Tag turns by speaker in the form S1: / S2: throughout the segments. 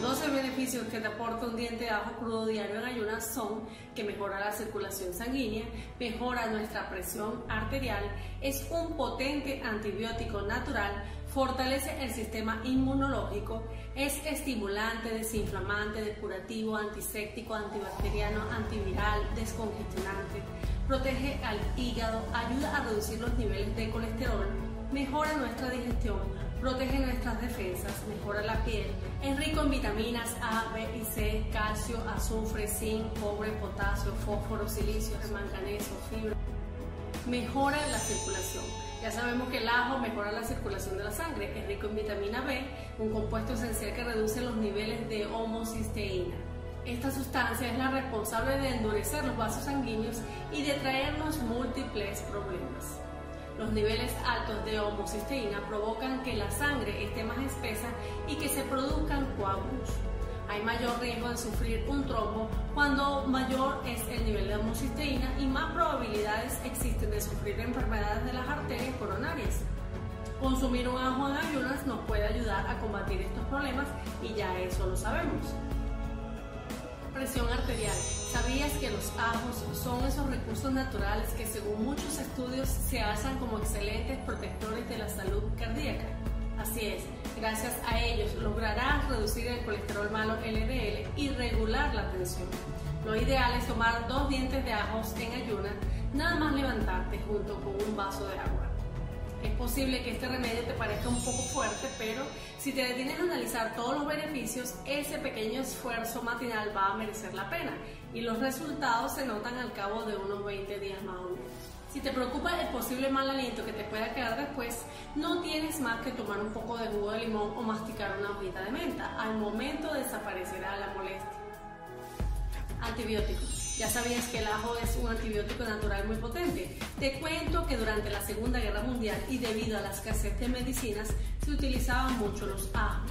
S1: Los 12 beneficios que te aporta un diente de ajo crudo diario en ayunas son que mejora la circulación sanguínea, mejora nuestra presión arterial, es un potente antibiótico natural, fortalece el sistema inmunológico, es estimulante, desinflamante, depurativo, antiséptico, antibacteriano, antiviral, descongestionante, protege al hígado, ayuda a reducir los niveles de colesterol, mejora nuestra digestión, protege nuestras defensas, mejora la piel, es rico en vitaminas A, B y C, calcio, azufre, zinc, cobre, potasio, fósforo, silicio, manganeso, fibra. Mejora la circulación. Ya sabemos que el ajo mejora la circulación de la sangre, es rico en vitamina B, un compuesto esencial que reduce los niveles de homocisteína. Esta sustancia es la responsable de endurecer los vasos sanguíneos y de traernos múltiples problemas. Los niveles altos de homocisteína provocan que la sangre esté más espesa y que se produzcan coágulos. Hay mayor riesgo de sufrir un trombo cuando mayor es el nivel de homocisteína y más probabilidades existen de sufrir enfermedades de las arterias coronarias. Consumir un ajo en ayunas nos puede ayudar a combatir estos problemas y ya eso lo sabemos. Presión arterial. ¿Sabías que los ajos son esos recursos naturales que según muchos estudios se alzan como excelentes protectores de la salud cardíaca? Así es, gracias a ellos lograrás reducir el colesterol malo LDL y regular la tensión. Lo ideal es tomar dos dientes de ajos en ayunas, nada más levantarte junto con un vaso de agua. Es posible que este remedio te parezca un poco fuerte, pero si te detienes a analizar todos los beneficios, ese pequeño esfuerzo matinal va a merecer la pena y los resultados se notan al cabo de unos 20 días más o menos. Si te preocupa el posible mal aliento que te pueda quedar después, no tienes más que tomar un poco de jugo de limón o masticar una hojita de menta. Al momento desaparecerá la molestia. Antibióticos. Ya sabías que el ajo es un antibiótico natural muy potente. Te cuento que durante la Segunda Guerra Mundial y debido a la escasez de medicinas, se utilizaban mucho los ajos.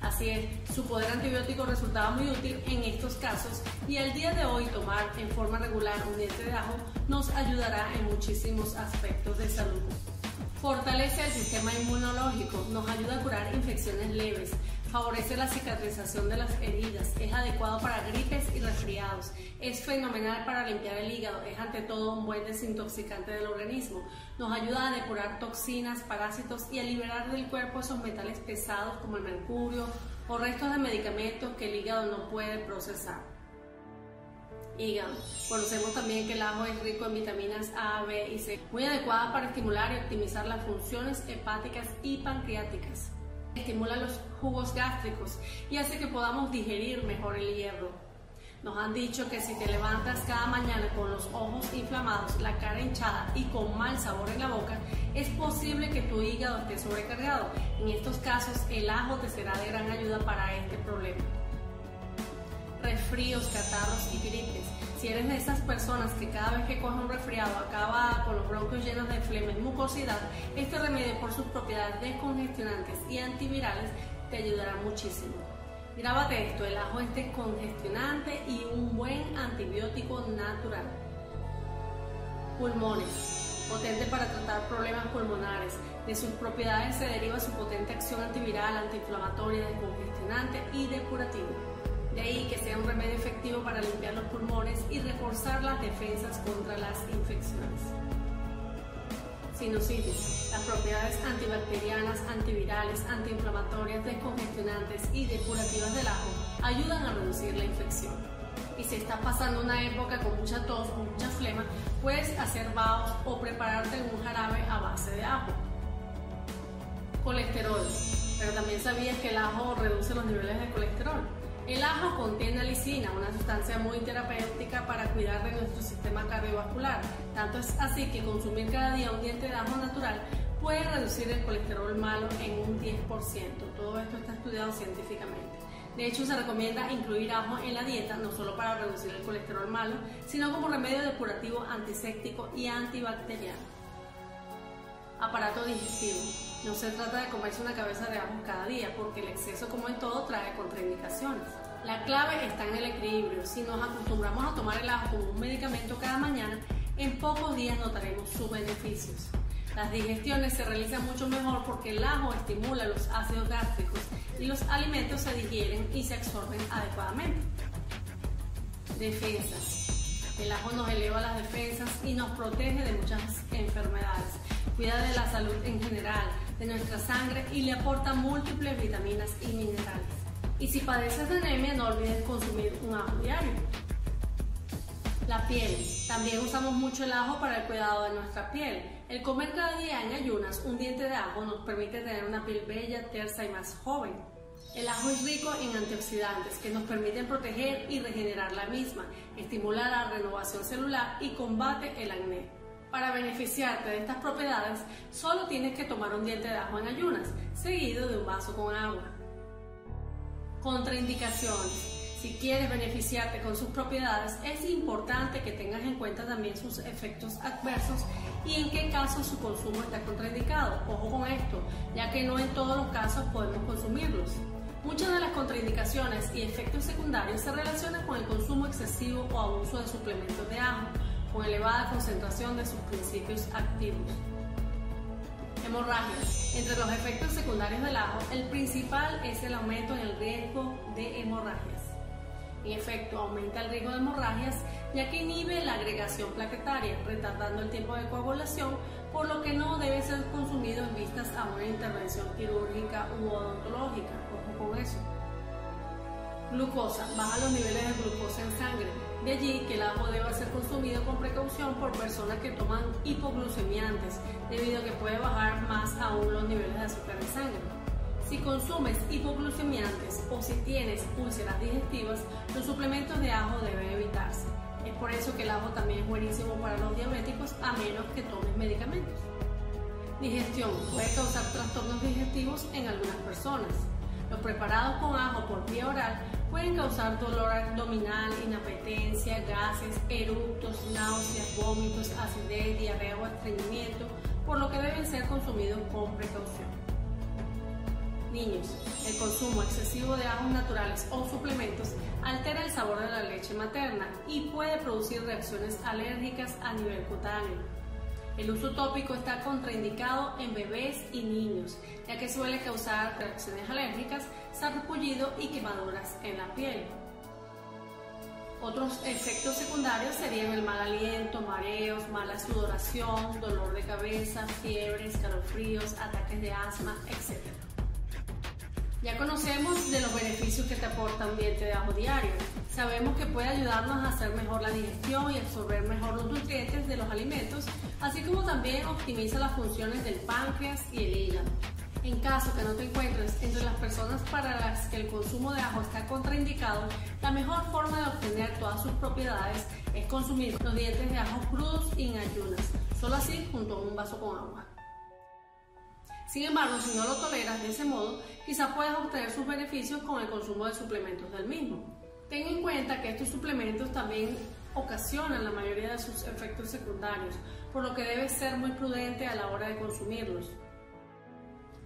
S1: Así es, su poder antibiótico resultaba muy útil en estos casos y al día de hoy tomar en forma regular un diente de ajo nos ayudará en muchísimos aspectos de salud. Fortalece el sistema inmunológico, nos ayuda a curar infecciones leves, favorece la cicatrización de las heridas, es adecuado para gripes y resfriados, es fenomenal para limpiar el hígado, es ante todo un buen desintoxicante del organismo, nos ayuda a depurar toxinas, parásitos y a liberar del cuerpo esos metales pesados como el mercurio o restos de medicamentos que el hígado no puede procesar. Hígado. Conocemos también que el ajo es rico en vitaminas A, B y C, muy adecuada para estimular y optimizar las funciones hepáticas y pancreáticas. Estimula los jugos gástricos y hace que podamos digerir mejor el hierro. Nos han dicho que si te levantas cada mañana con los ojos inflamados, la cara hinchada y con mal sabor en la boca, es posible que tu hígado esté sobrecargado. En estos casos, el ajo te será de gran ayuda para este problema resfríos, catarros y gripes. Si eres de esas personas que cada vez que coge un resfriado acaba con los bronquios llenos de flema y mucosidad, este remedio por sus propiedades descongestionantes y antivirales te ayudará muchísimo. Grábate esto, el ajo es descongestionante y un buen antibiótico natural. Pulmones, potente para tratar problemas pulmonares. De sus propiedades se deriva su potente acción antiviral, antiinflamatoria, descongestionante y depurativa. De ahí que sea un remedio efectivo para limpiar los pulmones y reforzar las defensas contra las infecciones. Sinusitis. Las propiedades antibacterianas, antivirales, antiinflamatorias, descongestionantes y depurativas del ajo ayudan a reducir la infección. Y si estás pasando una época con mucha tos o mucha flema, puedes hacer vaos o prepararte un jarabe a base de ajo. Colesterol. Pero también sabías que el ajo reduce los niveles de colesterol. El ajo contiene alicina, una sustancia muy terapéutica para cuidar de nuestro sistema cardiovascular. Tanto es así que consumir cada día un diente de ajo natural puede reducir el colesterol malo en un 10%. Todo esto está estudiado científicamente. De hecho, se recomienda incluir ajo en la dieta, no solo para reducir el colesterol malo, sino como remedio depurativo, antiséptico y antibacteriano. Aparato digestivo. No se trata de comerse una cabeza de ajo cada día, porque el exceso, como en todo, trae contraindicaciones. La clave está en el equilibrio. Si nos acostumbramos a tomar el ajo como un medicamento cada mañana, en pocos días notaremos sus beneficios. Las digestiones se realizan mucho mejor porque el ajo estimula los ácidos gástricos y los alimentos se digieren y se absorben adecuadamente. Defensas. El ajo nos eleva las defensas y nos protege de muchas enfermedades. Cuida de la salud en general, de nuestra sangre y le aporta múltiples vitaminas y minerales. Y si padeces de anemia, no olvides consumir un ajo diario. La piel. También usamos mucho el ajo para el cuidado de nuestra piel. El comer cada día en ayunas un diente de ajo nos permite tener una piel bella, tersa y más joven. El ajo es rico en antioxidantes que nos permiten proteger y regenerar la misma, estimula la renovación celular y combate el acné. Para beneficiarte de estas propiedades, solo tienes que tomar un diente de ajo en ayunas, seguido de un vaso con agua. Contraindicaciones. Si quieres beneficiarte con sus propiedades, es importante que tengas en cuenta también sus efectos adversos y en qué casos su consumo está contraindicado. Ojo con esto, ya que no en todos los casos podemos consumirlos. Muchas de las contraindicaciones y efectos secundarios se relacionan con el consumo excesivo o abuso de suplementos de ajo, con elevada concentración de sus principios activos. Hemorragias. Entre los efectos secundarios del ajo, el principal es el aumento en el riesgo de hemorragias. En efecto, aumenta el riesgo de hemorragias ya que inhibe la agregación plaquetaria, retardando el tiempo de coagulación, por lo que no debe ser consumido en vistas a una intervención quirúrgica u odontológica. Ojo con eso. Glucosa. Baja los niveles de glucosa en sangre. De allí que el ajo debe ser consumido con precaución por personas que toman hipoglucemiantes, debido a que puede bajar más aún los niveles de azúcar en sangre. Si consumes hipoglucemiantes o si tienes úlceras digestivas, los suplementos de ajo deben evitarse. Es por eso que el ajo también es buenísimo para los diabéticos a menos que tomes medicamentos. Digestión puede causar trastornos digestivos en algunas personas. Preparados con ajo por vía oral pueden causar dolor abdominal, inapetencia, gases, eructos, náuseas, vómitos, acidez, diarrea o estreñimiento, por lo que deben ser consumidos con precaución. Niños, el consumo excesivo de ajos naturales o suplementos altera el sabor de la leche materna y puede producir reacciones alérgicas a nivel cutáneo. El uso tópico está contraindicado en bebés y niños, ya que suele causar reacciones alérgicas, sarpullido y quemaduras en la piel. Otros efectos secundarios serían el mal aliento, mareos, mala sudoración, dolor de cabeza, fiebre, escalofríos, ataques de asma, etc. Ya conocemos de los beneficios que te aporta un diente de ajo diario. Sabemos que puede ayudarnos a hacer mejor la digestión y absorber mejor los nutrientes de los alimentos, así como también optimiza las funciones del páncreas y el hígado. En caso que no te encuentres entre las personas para las que el consumo de ajo está contraindicado, la mejor forma de obtener todas sus propiedades es consumir los dientes de ajo crudos y en ayunas, solo así junto a un vaso con agua. Sin embargo, si no lo toleras de ese modo, quizás puedas obtener sus beneficios con el consumo de suplementos del mismo. Ten en cuenta que estos suplementos también ocasionan la mayoría de sus efectos secundarios, por lo que debes ser muy prudente a la hora de consumirlos.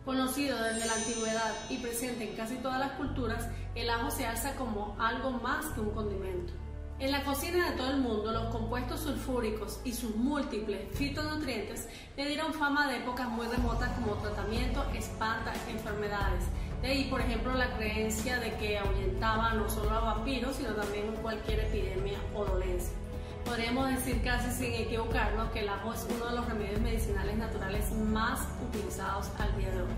S1: Conocido desde la antigüedad y presente en casi todas las culturas, el ajo se alza como algo más que un condimento. En la cocina de todo el mundo, los compuestos sulfúricos y sus múltiples fitonutrientes le dieron fama de épocas muy remotas como tratamiento espanta enfermedades. Ahí, por ejemplo, la creencia de que ahuyentaba no solo a vampiros, sino también cualquier epidemia o dolencia. Podríamos decir casi sin equivocarnos que el ajo es uno de los remedios medicinales naturales más utilizados al día de hoy.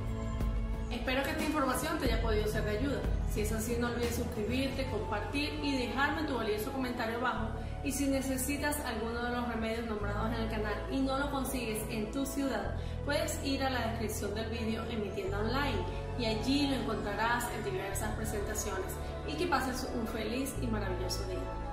S1: Espero que esta información te haya podido ser de ayuda. Si es así, no olvides suscribirte, compartir y dejarme tu valioso comentario abajo. Y si necesitas alguno de los remedios nombrados en el canal y no lo consigues en tu ciudad, puedes ir a la descripción del vídeo en mi tienda online y allí lo encontrarás en diversas presentaciones. Y que pases un feliz y maravilloso día.